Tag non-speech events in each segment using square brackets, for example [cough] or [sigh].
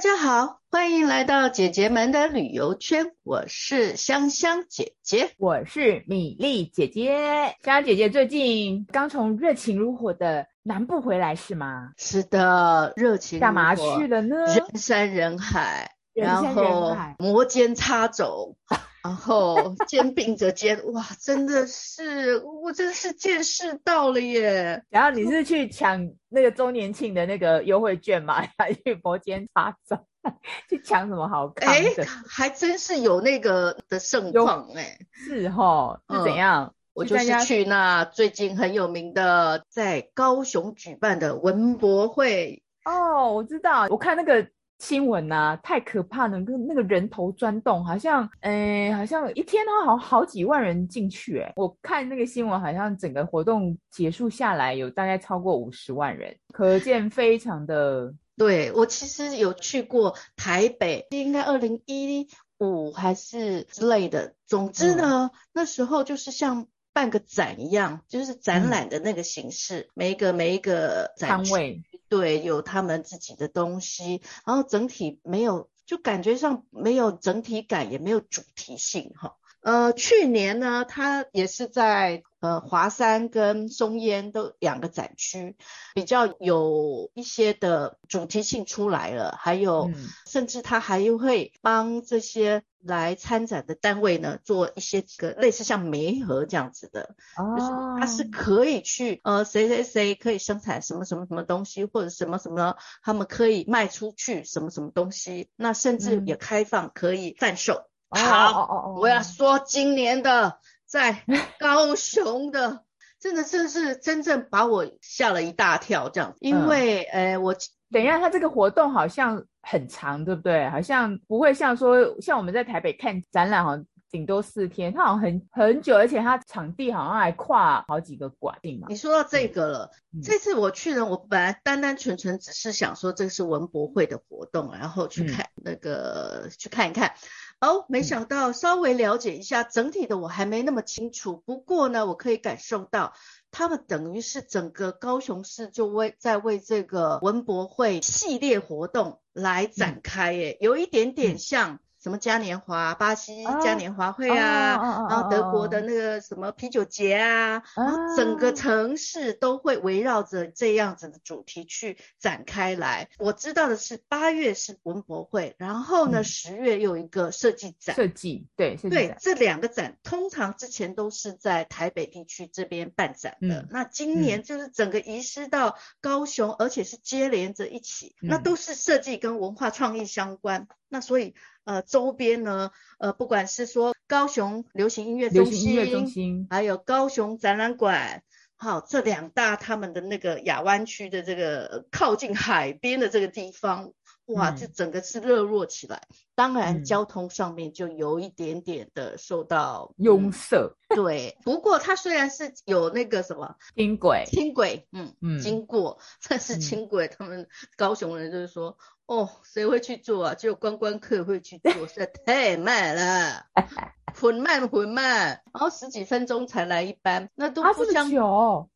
家好，欢迎来到姐姐们的旅游圈。我是香香姐姐，我是米粒姐姐。香香姐姐最近刚从热情如火的南部回来是吗？是的，热情。干嘛去了呢？人山人海，人山人海，然后摩肩擦踵。然后肩并着肩，哇，真的是，我真的是见识到了耶！然后你是去抢那个周年庆的那个优惠券吗？[laughs] 还去摩肩擦踵 [laughs] 去抢什么好看的？哎，还真是有那个的盛况哎，是哈，是怎样？嗯，我就是去那最近很有名的，在高雄举办的文博会。哦，我知道，我看那个。新闻呐、啊，太可怕了，跟那个人头钻洞，好像，诶，好像一天都好好几万人进去，诶，我看那个新闻，好像整个活动结束下来，有大概超过五十万人，可见非常的。[laughs] 对，我其实有去过台北，应该二零一五还是之类的，总之呢，嗯、那时候就是像。办个展一样，就是展览的那个形式，嗯、每一个每一个展位，对，有他们自己的东西，然后整体没有，就感觉上没有整体感，也没有主题性，哈。呃，去年呢，他也是在呃华山跟松烟都两个展区，比较有一些的主题性出来了，还有、嗯、甚至他还会帮这些来参展的单位呢做一些个类似像媒合这样子的，哦、就是他是可以去呃谁谁谁可以生产什么什么什么东西，或者什么什么他们可以卖出去什么什么东西，那甚至也开放可以贩售。嗯好，哦哦、我要说今年的在高雄的，真的真是真正把我吓了一大跳，这样，因为、嗯、呃，我等一下，他这个活动好像很长，对不对？好像不会像说像我们在台北看展览，好像顶多四天，它好像很很久，而且它场地好像还跨好几个馆？你说到这个了，嗯、这次我去呢，我本来单单纯纯只是想说这是文博会的活动，然后去看那个、嗯、去看一看。哦，没想到稍微了解一下整体的我还没那么清楚。不过呢，我可以感受到他们等于是整个高雄市就为在为这个文博会系列活动来展开，诶，有一点点像。什么嘉年华，巴西嘉年华会啊，然后德国的那个什么啤酒节啊，哦、然后整个城市都会围绕着这样子的主题去展开来。我知道的是八月是文博会，然后呢十、嗯、月又一个设计展。设计对，对，这两个展通常之前都是在台北地区这边办展的，嗯、那今年就是整个移师到高雄，嗯、而且是接连着一起，嗯、那都是设计跟文化创意相关。那所以，呃，周边呢，呃，不管是说高雄流行音乐中心，音乐中心，还有高雄展览馆，好，这两大他们的那个亚湾区的这个靠近海边的这个地方，哇，这整个是热络起来。嗯、当然，交通上面就有一点点的受到拥塞。嗯、对，不过它虽然是有那个什么轻轨，轻轨，嗯嗯，经过，但是轻轨他们高雄人就是说。哦，谁会去做啊？只有观光客会去做，实在太慢了，[laughs] 很慢很慢，然后十几分钟才来一班，那都不像。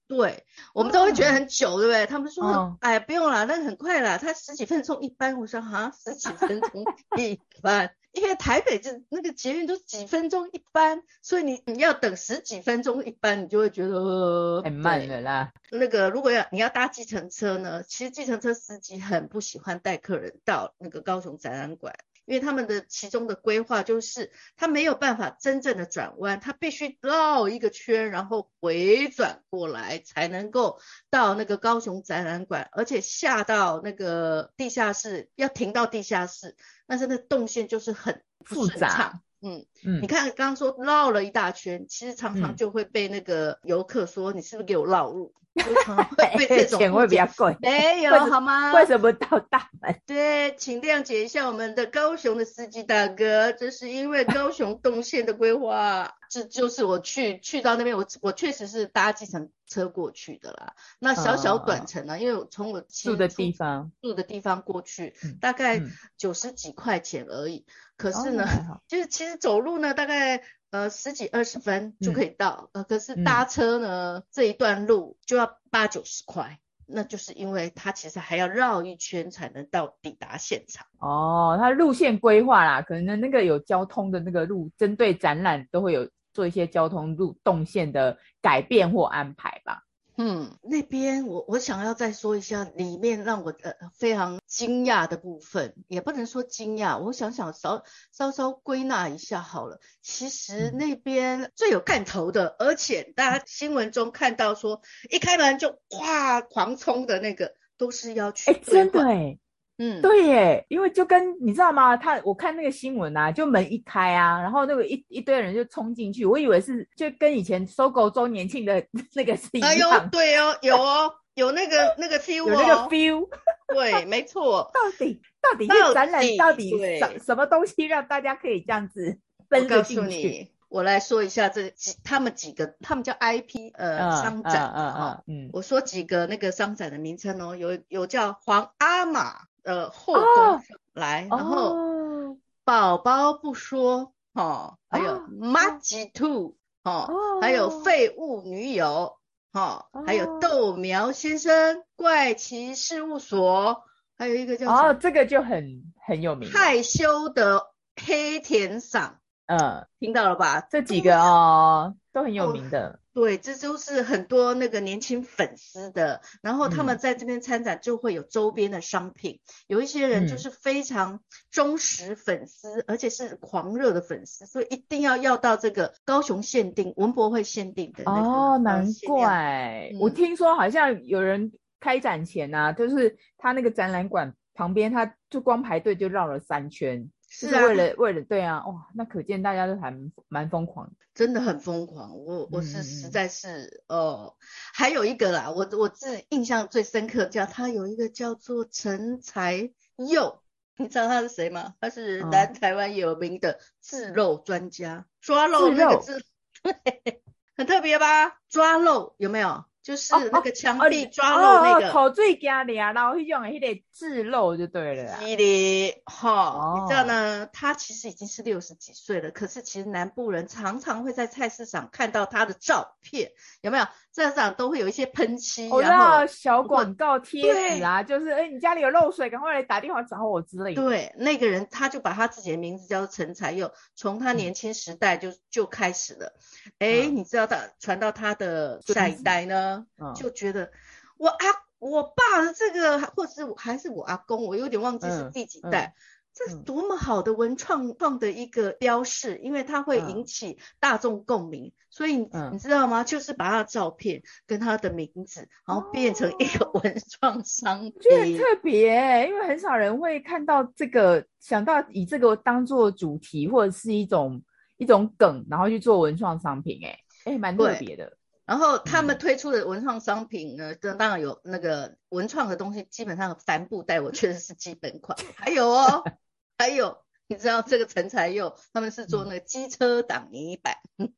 对，我们都会觉得很久，对不对？他们说，嗯、哎，不用了，那很快了，他十几分钟一班。我说，哈，十几分钟一班。因为台北这那个捷运都几分钟一班，所以你你要等十几分钟一班，你就会觉得、呃、很慢了啦。那个如果要你要搭计程车呢，其实计程车司机很不喜欢带客人到那个高雄展览馆。因为他们的其中的规划就是，他没有办法真正的转弯，他必须绕一个圈，然后回转过来才能够到那个高雄展览馆，而且下到那个地下室要停到地下室，但是那动线就是很复杂。嗯嗯，你看刚刚说绕了一大圈，其实常常就会被那个游客说，你是不是给我绕路？常常会 [laughs] 被这种钱会比较贵，没有好吗？为什么到大门？对，请谅解一下我们的高雄的司机大哥，这是因为高雄动线的规划。这就是我去去到那边，我我确实是搭计程车过去的啦。那小小短程呢，哦、因为我从我住的地方住的地方过去，嗯、大概九十几块钱而已。嗯、可是呢，哦、就是其实走路呢，大概。呃，十几二十分就可以到，嗯、呃，可是搭车呢，嗯、这一段路就要八九十块。那就是因为它其实还要绕一圈才能到抵达现场。哦，它路线规划啦，可能那个有交通的那个路，针对展览都会有做一些交通路动线的改变或安排吧。嗯，那边我我想要再说一下里面让我呃非常惊讶的部分，也不能说惊讶，我想想稍稍稍归纳一下好了。其实那边最有看头的，嗯、而且大家新闻中看到说一开门就哇狂冲的那个，都是要去。哎，真的哎。嗯，对耶，因为就跟你知道吗？他我看那个新闻啊，就门一开啊，然后那个一一堆人就冲进去，我以为是就跟以前 SOGO 周年庆的 [laughs] 那个是一样。哎呦，对哦，有哦，有那个那个 feel，[laughs] 有那个 feel，[laughs] 对，没错。到底到底这展览到底什什么东西让大家可以这样子奔着进去？我告诉你，我来说一下这几他们几个，他们叫 IP 呃、嗯、商展啊嗯，我说几个那个商展的名称哦，有有叫皇阿玛。呃，后宫来，然后宝宝不说，哦，还有麻吉兔，哦，还有废物女友，哦，还有豆苗先生怪奇事务所，还有一个叫哦，这个就很很有名，害羞的黑田赏，嗯，听到了吧？这几个哦，都很有名的。对，这就是很多那个年轻粉丝的，然后他们在这边参展就会有周边的商品，嗯、有一些人就是非常忠实粉丝，嗯、而且是狂热的粉丝，所以一定要要到这个高雄限定文博会限定的那个。哦，难怪、嗯、我听说好像有人开展前啊，就是他那个展览馆旁边，他就光排队就绕了三圈。是为了为了对啊，哇，那可见大家都还蛮疯狂，真的很疯狂。我我是实在是哦、还有一个啦，我我自印象最深刻叫他有一个叫做陈才佑，你知道他是谁吗？他是南台湾有名的自肉专家，抓肉那个字，对，[laughs] 很特别吧？抓肉有没有？就是那个墙壁抓漏那个，口水加俩，然后用那个自漏就对了。是的，哈，你知道呢？他其实已经是六十几岁了，可是其实南部人常常会在菜市场看到他的照片，有没有？菜市场都会有一些喷漆，然后小广告贴纸啊，就是哎，你家里有漏水，赶快来打电话找我之类的。对，那个人他就把他自己的名字叫做陈才佑，从他年轻时代就就开始了。哎，你知道他传到他的下一代呢？嗯、就觉得我阿我爸的这个，或者是还是我阿公，我有点忘记是第几代，这是多么好的文创创的一个标示，因为它会引起大众共鸣，嗯、所以你知道吗？就是把他的照片跟他的名字，然后变成一个文创商品，就很特别，因为很少人会看到这个，想到以这个当做主题或者是一种一种梗，然后去做文创商品，哎哎，蛮特别的。然后他们推出的文创商品呢，这、嗯、当然有那个文创的东西，基本上帆布袋我确实是基本款。还有哦，[laughs] 还有，你知道这个陈才佑他们是做那个机车挡泥板，[laughs] 嗯、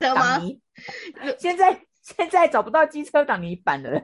知道吗？现在。现在找不到机车挡泥板的了，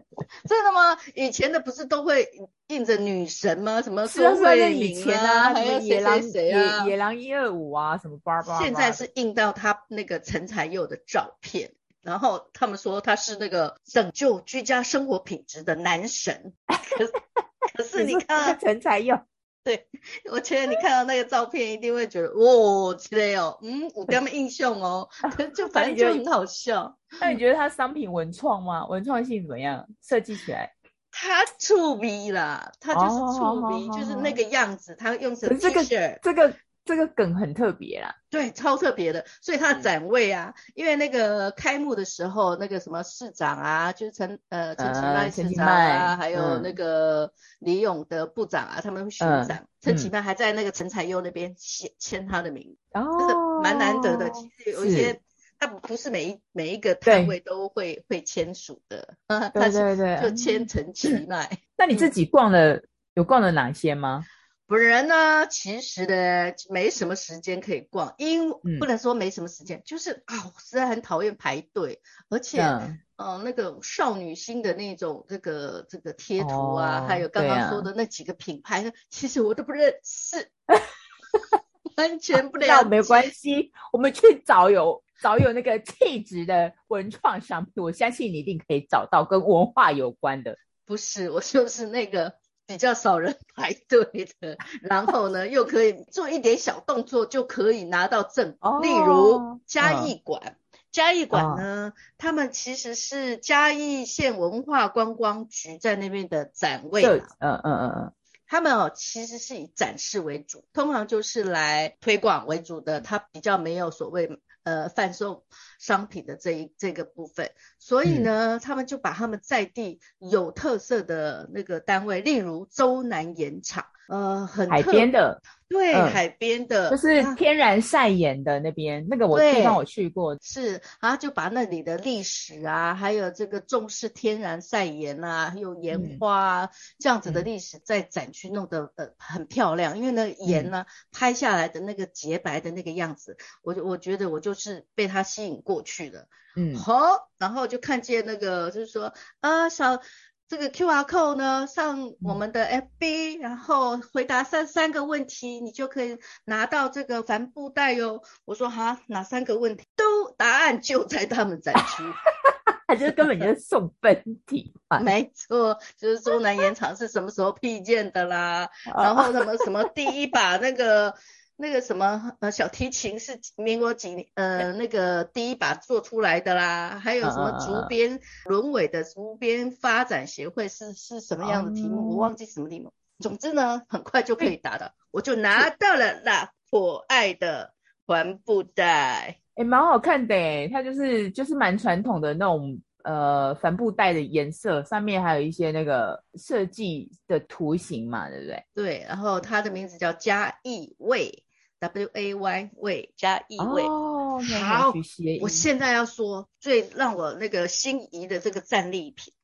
真的吗？以前的不是都会印着女神吗？什么苏慧敏啊，还有野狼谁啊？野狼一二五啊，什么巴巴。现在是印到他那个陈才佑的照片，然后他们说他是那个拯救居家生活品质的男神。可是，[laughs] 可是你看陈才佑。[laughs] 对，[laughs] 我觉得你看到那个照片，一定会觉得哇，之类哦，嗯，我跟他们印象哦，[laughs] 就反正就很好笑。那你觉得它商品文创吗？文创性怎么样？设计起来？它触鼻啦，它就是触鼻，就是那个样子，它用成这个，这个。这个梗很特别啦，对，超特别的，所以他的展位啊，嗯、因为那个开幕的时候，那个什么市长啊，就是陈呃陈其迈市长啊，还有那个李勇的部长啊，嗯、他们巡展，陈其迈还在那个陈才佑那边签签他的名，哦，这个蛮难得的。其实有一些，他不是每一每一个摊位都会会签署的，对对对，就。签陈其迈。那你自己逛了有逛了哪些吗？本人呢，其实呢，没什么时间可以逛，因不能说没什么时间，嗯、就是啊，我实在很讨厌排队，而且，嗯、呃，那个少女心的那种这个这个贴图啊，哦、还有刚刚说的那几个品牌呢，啊、其实我都不认识，[laughs] 完全不了解。那没关系，我们去找有找有那个气质的文创商品，我相信你一定可以找到跟文化有关的。不是，我就是那个比较少人排队的，然后呢又可以做一点小动作就可以拿到证，哦、例如嘉义馆。嗯嘉义馆呢，他、哦、们其实是嘉义县文化观光局在那边的展位，嗯嗯嗯嗯，他们哦其实是以展示为主，通常就是来推广为主的，他比较没有所谓呃贩售商品的这一这个部分，所以呢，他、嗯、们就把他们在地有特色的那个单位，例如周南盐场。呃，很海边的，对，嗯、海边的，就是天然晒盐的那边，啊、那个我地方我去过，是，然后就把那里的历史啊，还有这个重视天然晒盐啊，还有盐花啊、嗯、这样子的历史在展区弄得呃很漂亮，因为那盐呢、嗯、拍下来的那个洁白的那个样子，我就我觉得我就是被它吸引过去了，嗯，好，然后就看见那个就是说呃小。这个 QR code 呢，上我们的 FB，、嗯、然后回答三三个问题，你就可以拿到这个帆布袋哟。我说哈，哪三个问题？都答案就在他们展区，[laughs] 他就是根本就是送分题嘛。没错，就是中南盐场是什么时候辟建的啦，[laughs] 然后什么什么第一把那个。那个什么呃小提琴是民国几年呃那个第一把做出来的啦，还有什么竹编轮尾的竹编发展协会是是什么样的题目，我忘记什么题目。总之呢，很快就可以答到，我就 [laughs] 拿到了那可爱的帆布袋，诶蛮好看的诶，它就是就是蛮传统的那种呃帆布袋的颜色，上面还有一些那个设计的图形嘛，对不对？对，然后它的名字叫嘉义味。W A Y 味加义味哦，好，我现在要说最让我那个心仪的这个战利品，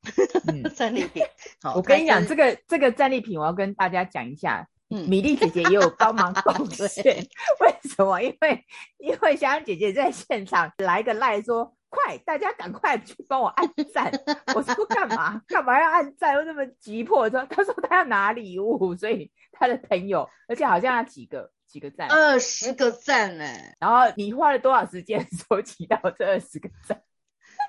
战、嗯、[laughs] 利品。好，我跟你讲，这个这个战利品，我要跟大家讲一下。嗯，米粒姐姐也有帮忙贡 [laughs] 献，[laughs] 为什么？因为因为香香姐姐在现场来个赖说，快，大家赶快去帮我按赞。我说干嘛？干嘛要按赞？又那么急迫？说他说他要拿礼物，所以他的朋友，而且好像要几个。几个赞？二十个赞呢。然后你花了多少时间 [laughs] 收集到这二十个赞？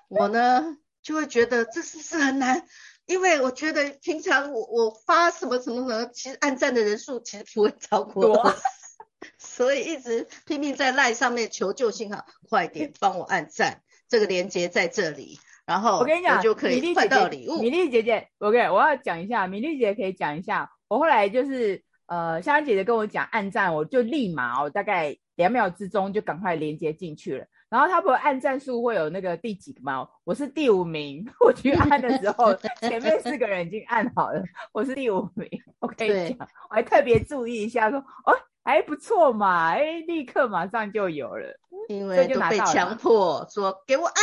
我呢就会觉得这是不是很难？因为我觉得平常我我发什么什么什么，其实按赞的人数其实不会超过，[laughs] 所以一直拼命在赖上面求救信号，快点帮我按赞，这个链接在这里，然后我跟你讲，就可以换到礼物。米粒姐姐，OK，我要讲一下，米粒姐姐可以讲一下，我后来就是。呃，香香姐姐跟我讲按赞，我就立马哦，大概两秒之中就赶快连接进去了。然后他不是按赞数会有那个第几个吗？我是第五名。我去按的时候，[laughs] 前面四个人已经按好了，我是第五名。我跟你讲，我还特别注意一下说，说哦还不错嘛，哎，立刻马上就有了，因为就被强迫说给我按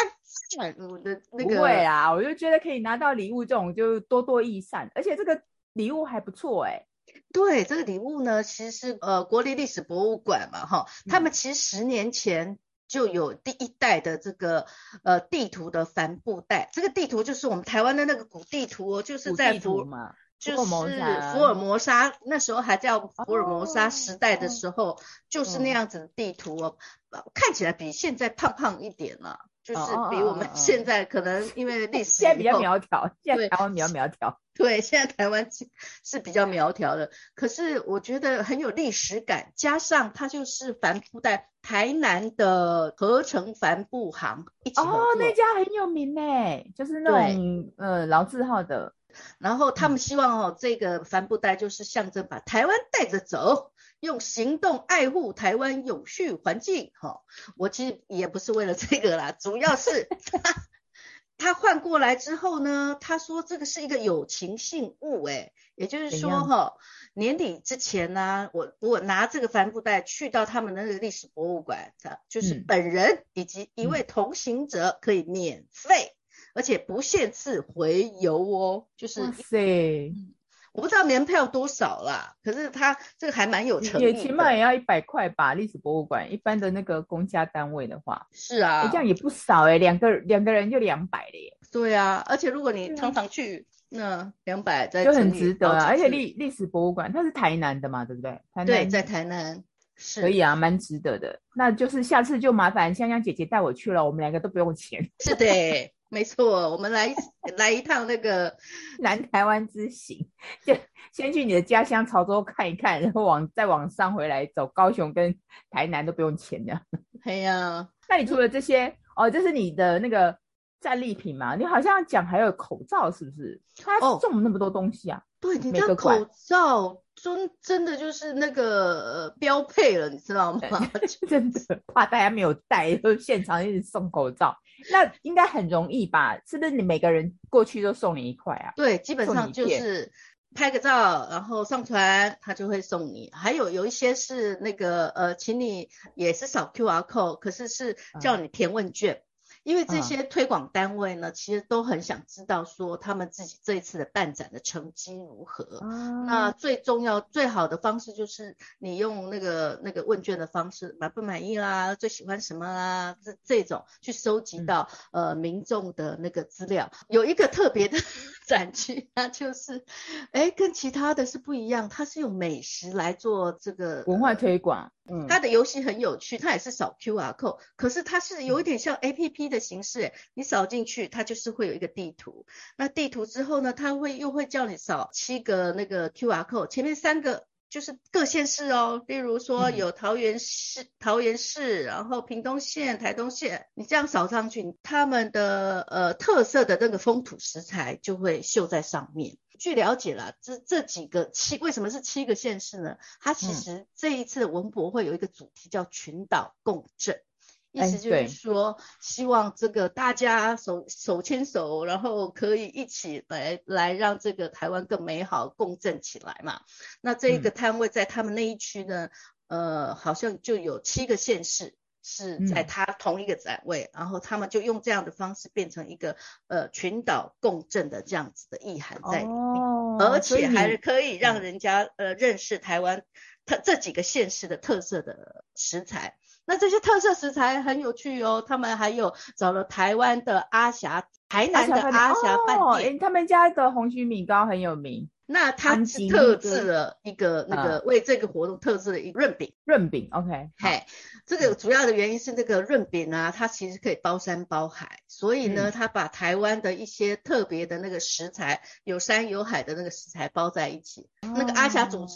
赞，我的那个不会啊，我就觉得可以拿到礼物这种就多多益善，而且这个礼物还不错哎、欸。对，这个礼物呢，其实是呃国立历史博物馆嘛，哈，他们其实十年前就有第一代的这个呃地图的帆布袋，这个地图就是我们台湾的那个古地图哦，就是在福嘛，就是福尔摩沙那时候还叫福尔摩沙时代的时候，哦、就是那样子的地图哦，嗯、看起来比现在胖胖一点了。就是比我们现在可能因为历史现在比较苗条，现在台湾比较苗条。[laughs] 对，现在台湾是比较苗条的，可是我觉得很有历史感，加上它就是帆布袋，台南的合成帆布行一起。哦，那家很有名呢，就是那种呃老字号的。然后他们希望哦，这个帆布袋就是象征把台湾带着走。用行动爱护台湾永续环境，哈，我其实也不是为了这个啦，主要是 [laughs] 他他换过来之后呢，他说这个是一个友情信物，诶，也就是说哈，年底之前呢，我我拿这个帆布袋去到他们那个历史博物馆，就是本人以及一位同行者可以免费，而且不限次回游哦，就是。哇塞。我不知道年票多少啦，可是他这个还蛮有诚意的，也起码也要一百块吧。历史博物馆一般的那个公家单位的话，是啊，这样也不少哎、欸，两个两个人就两百了耶。对啊，而且如果你常常去，那两百再就很值得啊。而且历历史博物馆它是台南的嘛，对不对？台南对，在台南。是可以啊，蛮值得的。那就是下次就麻烦香香姐姐带我去了，我们两个都不用钱。是的，[laughs] 没错，我们来 [laughs] 来一趟那个南台湾之行，就先去你的家乡潮州看一看，然后往再往上回来走高雄跟台南都不用钱的。[laughs] 对呀、啊，那你除了这些哦，这是你的那个战利品嘛？你好像讲还有口罩，是不是？他送那么多东西啊？哦、对，你的口罩。真真的就是那个、呃、标配了，你知道吗？[laughs] [laughs] 真的怕大家没有带，就现场一直送口罩，那应该很容易吧？是不是你每个人过去都送你一块啊？对，基本上就是拍个照，然后上传，他就会送你。还有有一些是那个呃，请你也是扫 QR code，可是是叫你填问卷。嗯因为这些推广单位呢，嗯、其实都很想知道说他们自己这一次的办展的成绩如何。嗯、那最重要、最好的方式就是你用那个那个问卷的方式，满不满意啦，最喜欢什么啦，这这种去收集到、嗯、呃民众的那个资料。有一个特别的 [laughs] 展区，那就是，哎，跟其他的是不一样，它是用美食来做这个文化推广。嗯，它的游戏很有趣，它也是扫 QR code，可是它是有一点像 APP 的形式，你扫进去，它就是会有一个地图。那地图之后呢，它会又会叫你扫七个那个 QR code，前面三个就是各县市哦，例如说有桃园市、嗯、桃园市，然后屏东县、台东县，你这样扫上去，他们的呃特色的那个风土食材就会秀在上面。据了解啦，这这几个七为什么是七个县市呢？它其实这一次的文博会有一个主题叫群岛共振，意思就是说希望这个大家手手牵手，然后可以一起来来让这个台湾更美好，共振起来嘛。那这一个摊位在他们那一区呢，呃，好像就有七个县市。是在他同一个展位，嗯，然后他们就用这样的方式变成一个呃群岛共振的这样子的意涵在里面，哦，而且还可以让人家呃认识台湾它这几个县市的特色的食材。那这些特色食材很有趣哦，他们还有找了台湾的阿霞，台南的阿霞饭店，哦，他们家的红曲米糕很有名。那他是特制了一个那个为这个活动特制的一个润饼，润饼，OK，嘿，这个主要的原因是这个润饼啊，它其实可以包山包海，所以呢，它把台湾的一些特别的那个食材，有山有海的那个食材包在一起。那个阿霞主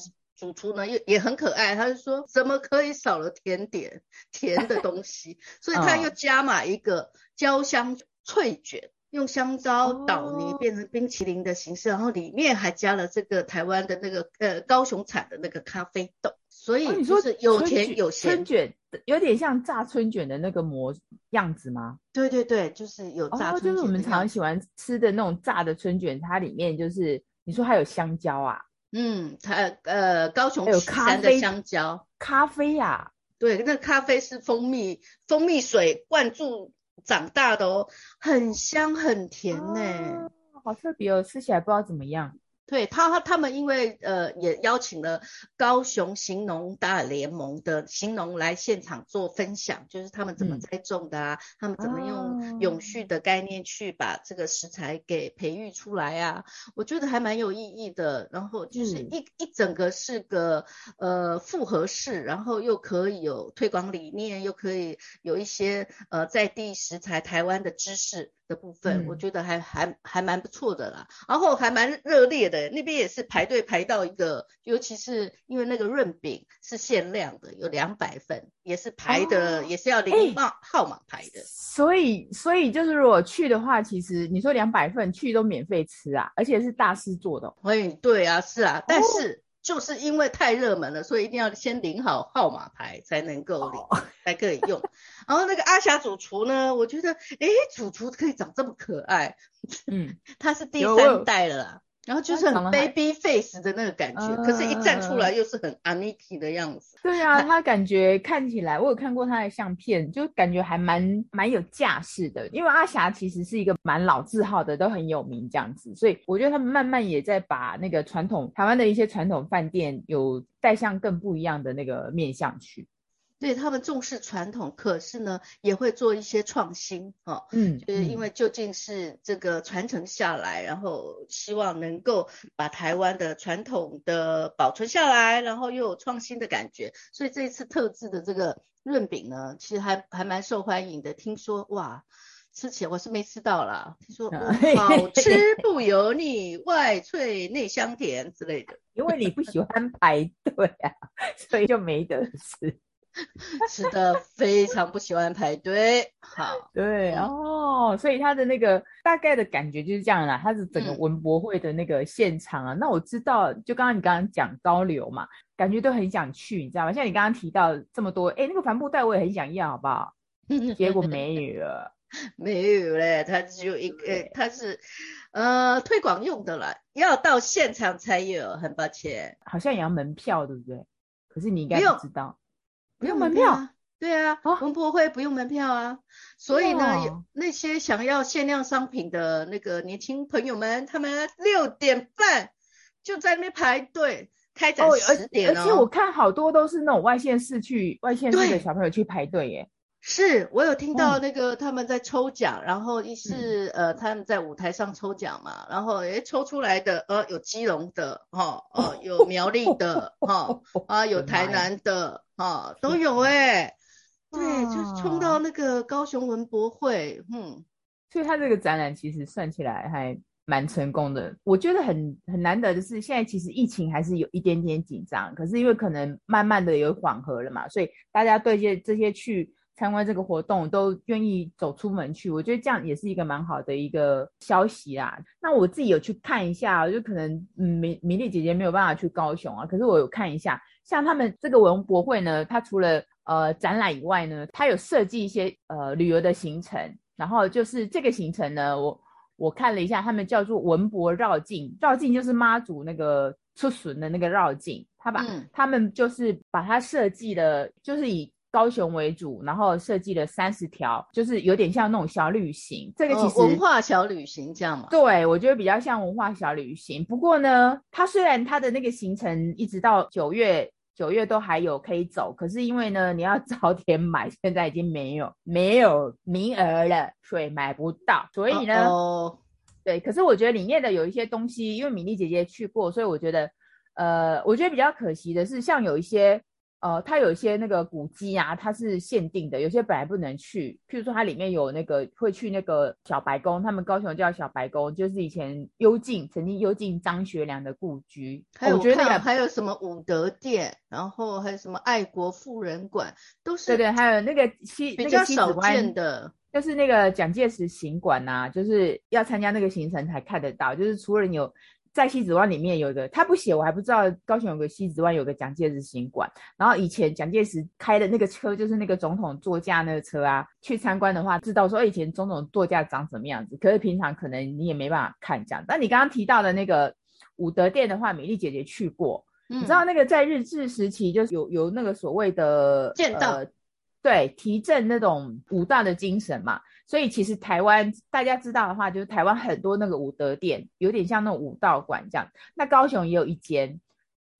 主厨呢，也也很可爱，他就说怎么可以少了甜点，甜的东西，[laughs] 所以他又加码一个焦香脆卷。用香蕉捣泥变成冰淇淋的形式，oh. 然后里面还加了这个台湾的那个呃高雄产的那个咖啡豆，所以你说是有甜有咸。春卷有点像炸春卷的那个模样子吗？对对对，就是有炸春卷。哦，就是我们常常喜欢吃的那种炸的春卷，它里面就是你说还有香蕉啊？嗯，它呃高雄有咖啡的香蕉，咖啡呀、啊？对，那咖啡是蜂蜜蜂蜜水灌注。长大的哦，很香很甜呢、啊，好特别哦，吃起来不知道怎么样。对他，他们因为呃也邀请了高雄行农大联盟的行农来现场做分享，就是他们怎么栽种的啊，嗯、他们怎么用永续的概念去把这个食材给培育出来啊，我觉得还蛮有意义的。然后就是一、嗯、一整个是个呃复合式，然后又可以有推广理念，又可以有一些呃在地食材台湾的知识。的部分，我觉得还还还蛮不错的啦，然后还蛮热烈的，那边也是排队排到一个，尤其是因为那个润饼是限量的，有两百份，也是排的，哦、也是要领号号码排的。所以，所以就是如果去的话，其实你说两百份去都免费吃啊，而且是大师做的。哎，对啊，是啊，但是。哦就是因为太热门了，所以一定要先领好号码牌才能够领，哦、才可以用。[laughs] 然后那个阿霞主厨呢，我觉得，诶，主厨可以长这么可爱，嗯，[laughs] 他是第三代了啦。然后就是很 baby face 的那个感觉，呃、可是，一站出来又是很 Aniki 的样子。对啊，他感觉看起来，我有看过他的相片，就感觉还蛮蛮有架势的。因为阿霞其实是一个蛮老字号的，都很有名这样子，所以我觉得他们慢慢也在把那个传统台湾的一些传统饭店有带向更不一样的那个面向去。对，他们重视传统，可是呢，也会做一些创新，哈，嗯，就是因为究竟是这个传承下来，然后希望能够把台湾的传统的保存下来，然后又有创新的感觉，所以这一次特制的这个润饼呢，其实还还蛮受欢迎的。听说哇，吃起来我是没吃到啦，听说好吃不油腻，外脆内香甜之类的。因为你不喜欢排队啊，[laughs] 所以就没得吃。是的，非常不喜欢排队。好，对、嗯、哦，所以他的那个大概的感觉就是这样啦。他是整个文博会的那个现场啊。嗯、那我知道，就刚刚你刚刚讲高流嘛，感觉都很想去，你知道吗？像你刚刚提到这么多，哎，那个帆布袋我也很想要，好不好？结果没有了，[laughs] 没有嘞，它只有一个，它是呃推广用的啦，要到现场才有，很抱歉。好像也要门票，对不对？可是你应该不知道。不用门票，对啊，文博会不用门票啊，所以呢，那些想要限量商品的那个年轻朋友们，他们六点半就在那边排队，开展十点哦。而且我看好多都是那种外县市去外县市的小朋友去排队耶。是我有听到那个他们在抽奖，然后一是呃他们在舞台上抽奖嘛，然后诶抽出来的呃有基隆的哈，呃有苗栗的 [laughs] 哈，啊有台南的。啊，都有哎、欸，对，就是冲到那个高雄文博会，嗯，所以他这个展览其实算起来还蛮成功的。我觉得很很难得的是，现在其实疫情还是有一点点紧张，可是因为可能慢慢的有缓和了嘛，所以大家对这这些去参观这个活动都愿意走出门去。我觉得这样也是一个蛮好的一个消息啦。那我自己有去看一下，就可能嗯，米米粒姐姐没有办法去高雄啊，可是我有看一下。像他们这个文博会呢，它除了呃展览以外呢，它有设计一些呃旅游的行程。然后就是这个行程呢，我我看了一下，他们叫做文博绕境，绕境就是妈祖那个出巡的那个绕境。他把、嗯、他们就是把它设计的，就是以高雄为主，然后设计了三十条，就是有点像那种小旅行。这个其实、哦、文化小旅行这样嘛？对，我觉得比较像文化小旅行。不过呢，它虽然它的那个行程一直到九月。九月都还有可以走，可是因为呢，你要 [laughs] 早点买，现在已经没有没有名额了，所以买不到。所以呢，oh, oh. 对，可是我觉得里面的有一些东西，因为米莉姐姐去过，所以我觉得，呃，我觉得比较可惜的是，像有一些。呃，它有一些那个古迹啊，它是限定的，有些本来不能去。譬如说，它里面有那个会去那个小白宫，他们高雄叫小白宫，就是以前幽禁曾经幽禁张学良的故居。还有我觉得那个还有什么武德殿，然后还有什么爱国妇人馆，都是对对，还有那个西比较少见的，就是那个蒋介石行馆呐、啊，就是要参加那个行程才看得到，就是除了你有。在西子湾里面有一个，他不写，我还不知道高雄有个西子湾有个蒋介石行馆。然后以前蒋介石开的那个车，就是那个总统座驾那个车啊，去参观的话，知道说以前总统座驾长什么样子。可是平常可能你也没办法看这样。但你刚刚提到的那个武德殿的话，米粒姐姐去过，嗯、你知道那个在日治时期就是有有那个所谓的剑道、呃，对，提振那种武道的精神嘛。所以其实台湾大家知道的话，就是台湾很多那个武德殿，有点像那种武道馆这样。那高雄也有一间，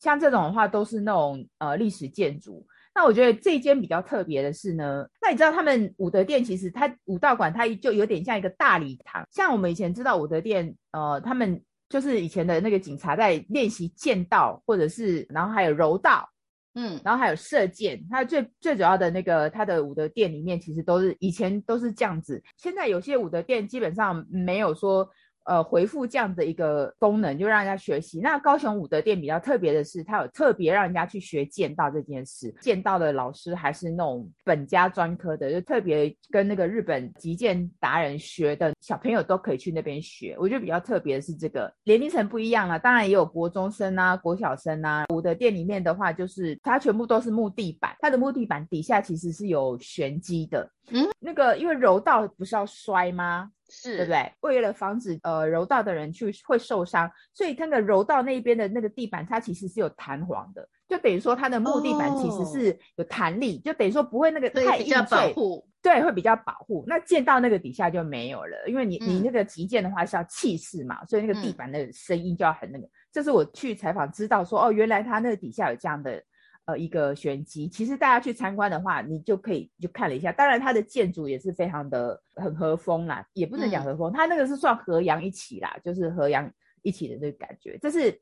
像这种的话都是那种呃历史建筑。那我觉得这一间比较特别的是呢，那你知道他们武德殿其实它武道馆它就有点像一个大礼堂，像我们以前知道武德殿，呃，他们就是以前的那个警察在练习剑道，或者是然后还有柔道。嗯，然后还有射箭，它最最主要的那个它的武德殿里面，其实都是以前都是这样子，现在有些武德殿基本上没有说。呃，回复这样的一个功能，就让人家学习。那高雄武德殿比较特别的是，它有特别让人家去学剑道这件事。剑道的老师还是那种本家专科的，就特别跟那个日本击剑达人学的小朋友都可以去那边学。我觉得比较特别的是这个年龄层不一样啊，当然也有国中生啊、国小生啊。武德殿里面的话，就是它全部都是木地板，它的木地板底下其实是有玄机的。嗯，那个因为柔道不是要摔吗？是对不对？为了防止呃柔道的人去会受伤，所以那个柔道那边的那个地板，它其实是有弹簧的，就等于说它的木地板其实是有弹力，哦、就等于说不会那个太硬脆，对，会比较保护。那剑到那个底下就没有了，因为你、嗯、你那个击剑的话是要气势嘛，所以那个地板的声音就要很那个。这、嗯、是我去采访知道说，哦，原来它那个底下有这样的。呃一个玄机。其实大家去参观的话，你就可以就看了一下。当然，它的建筑也是非常的很和风啦，也不能讲和风，嗯、它那个是算和洋一起啦，就是和洋一起的这个感觉。这是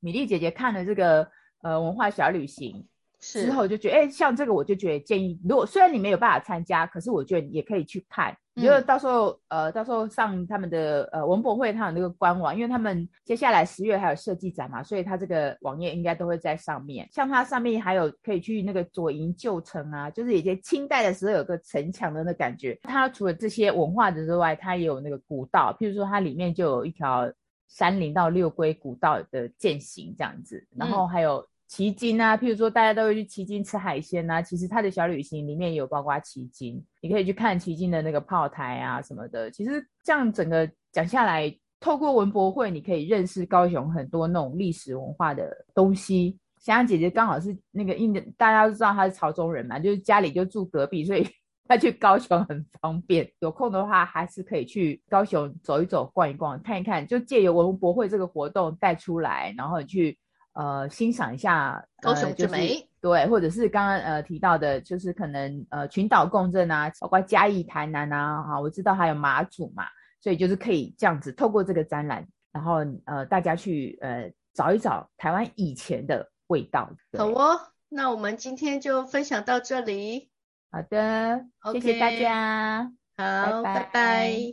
米粒姐姐看了这个呃文化小旅行。之后就觉得，哎、欸，像这个我就觉得建议，如果虽然你没有办法参加，可是我觉得也可以去看。你就到时候，嗯、呃，到时候上他们的呃文博会，他有那个官网，因为他们接下来十月还有设计展嘛，所以他这个网页应该都会在上面。像它上面还有可以去那个左营旧城啊，就是以前清代的时候有个城墙的那感觉。它除了这些文化的之外，它也有那个古道，譬如说它里面就有一条山林到六龟古道的践行这样子，然后还有。旗津啊，譬如说大家都会去旗津吃海鲜啊，其实它的小旅行里面有包括旗津，你可以去看旗津的那个炮台啊什么的。其实这样整个讲下来，透过文博会，你可以认识高雄很多那种历史文化的东西。香香姐姐刚好是那个印的，大家都知道她是潮州人嘛，就是家里就住隔壁，所以 [laughs] 她去高雄很方便。有空的话，还是可以去高雄走一走、逛一逛、看一看，就借由文博会这个活动带出来，然后去。呃，欣赏一下高雄之美，呃就是，对，或者是刚刚呃提到的，就是可能呃群岛共振啊，包括嘉义、台南啊，哈，我知道还有马祖嘛，所以就是可以这样子透过这个展览，然后呃大家去呃找一找台湾以前的味道。好哦，那我们今天就分享到这里。好的，okay, 谢谢大家，好，拜拜。拜拜。